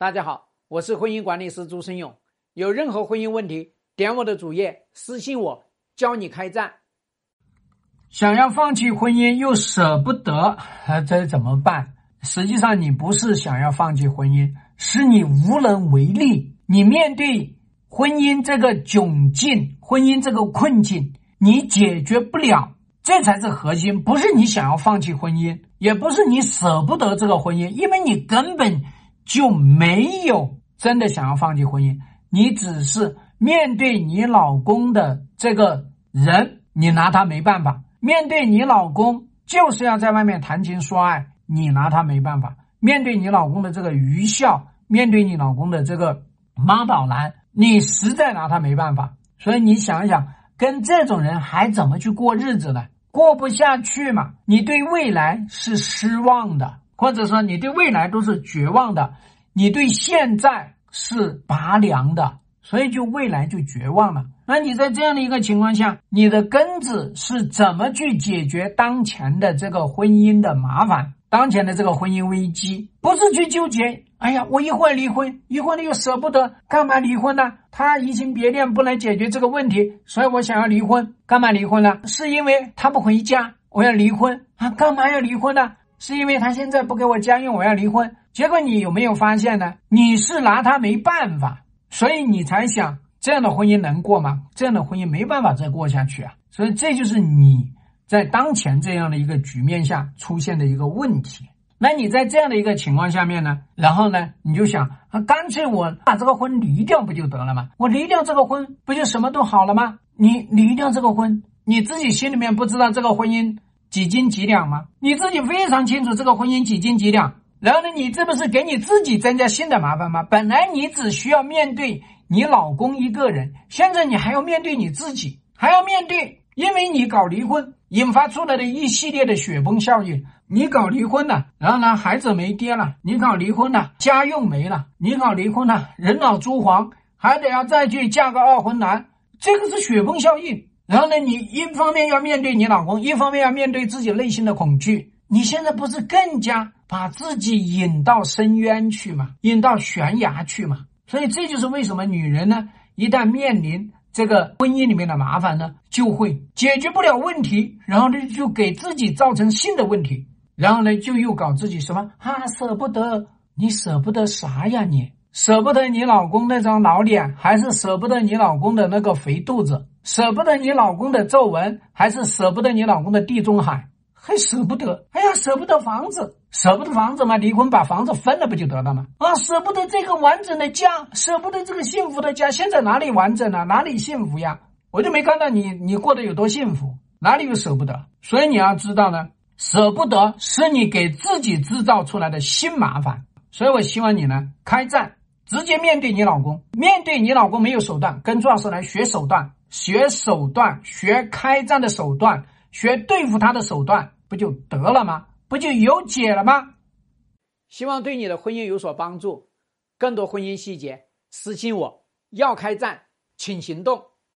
大家好，我是婚姻管理师朱生勇。有任何婚姻问题，点我的主页私信我，教你开战。想要放弃婚姻又舍不得，这怎么办？实际上，你不是想要放弃婚姻，是你无能为力。你面对婚姻这个窘境，婚姻这个困境，你解决不了，这才是核心。不是你想要放弃婚姻，也不是你舍不得这个婚姻，因为你根本。就没有真的想要放弃婚姻，你只是面对你老公的这个人，你拿他没办法；面对你老公就是要在外面谈情说爱，你拿他没办法；面对你老公的这个愚孝，面对你老公的这个妈宝男，你实在拿他没办法。所以你想一想，跟这种人还怎么去过日子呢？过不下去嘛？你对未来是失望的。或者说你对未来都是绝望的，你对现在是拔凉的，所以就未来就绝望了。那你在这样的一个情况下，你的根子是怎么去解决当前的这个婚姻的麻烦，当前的这个婚姻危机？不是去纠结，哎呀，我一会儿离婚，一会儿又舍不得，干嘛离婚呢？他移情别恋不能解决这个问题，所以我想要离婚。干嘛离婚呢？是因为他不回家，我要离婚啊？干嘛要离婚呢？是因为他现在不给我家用，我要离婚。结果你有没有发现呢？你是拿他没办法，所以你才想这样的婚姻能过吗？这样的婚姻没办法再过下去啊！所以这就是你在当前这样的一个局面下出现的一个问题。那你在这样的一个情况下面呢？然后呢，你就想啊，干脆我把这个婚离掉不就得了吗？我离掉这个婚，不就什么都好了吗？你离掉这个婚，你自己心里面不知道这个婚姻。几斤几两吗？你自己非常清楚这个婚姻几斤几两。然后呢，你这不是给你自己增加新的麻烦吗？本来你只需要面对你老公一个人，现在你还要面对你自己，还要面对，因为你搞离婚引发出来的一系列的雪崩效应。你搞离婚了，然后呢，孩子没爹了；你搞离婚了，家用没了；你搞离婚了，人老珠黄，还得要再去嫁个二婚男，这个是雪崩效应。然后呢，你一方面要面对你老公，一方面要面对自己内心的恐惧。你现在不是更加把自己引到深渊去吗？引到悬崖去吗？所以这就是为什么女人呢，一旦面临这个婚姻里面的麻烦呢，就会解决不了问题，然后呢就给自己造成新的问题，然后呢就又搞自己什么啊舍不得，你舍不得啥呀你？舍不得你老公那张老脸，还是舍不得你老公的那个肥肚子？舍不得你老公的皱纹，还是舍不得你老公的地中海？还舍不得？哎呀，舍不得房子，舍不得房子嘛？离婚把房子分了不就得了吗？啊，舍不得这个完整的家，舍不得这个幸福的家。现在哪里完整了？哪里幸福呀？我就没看到你，你过得有多幸福？哪里有舍不得？所以你要知道呢，舍不得是你给自己制造出来的新麻烦。所以我希望你呢，开战。直接面对你老公，面对你老公没有手段，跟朱老师来学手段，学手段，学开战的手段，学对付他的手段，不就得了吗？不就有解了吗？希望对你的婚姻有所帮助。更多婚姻细节，私信我。要开战，请行动。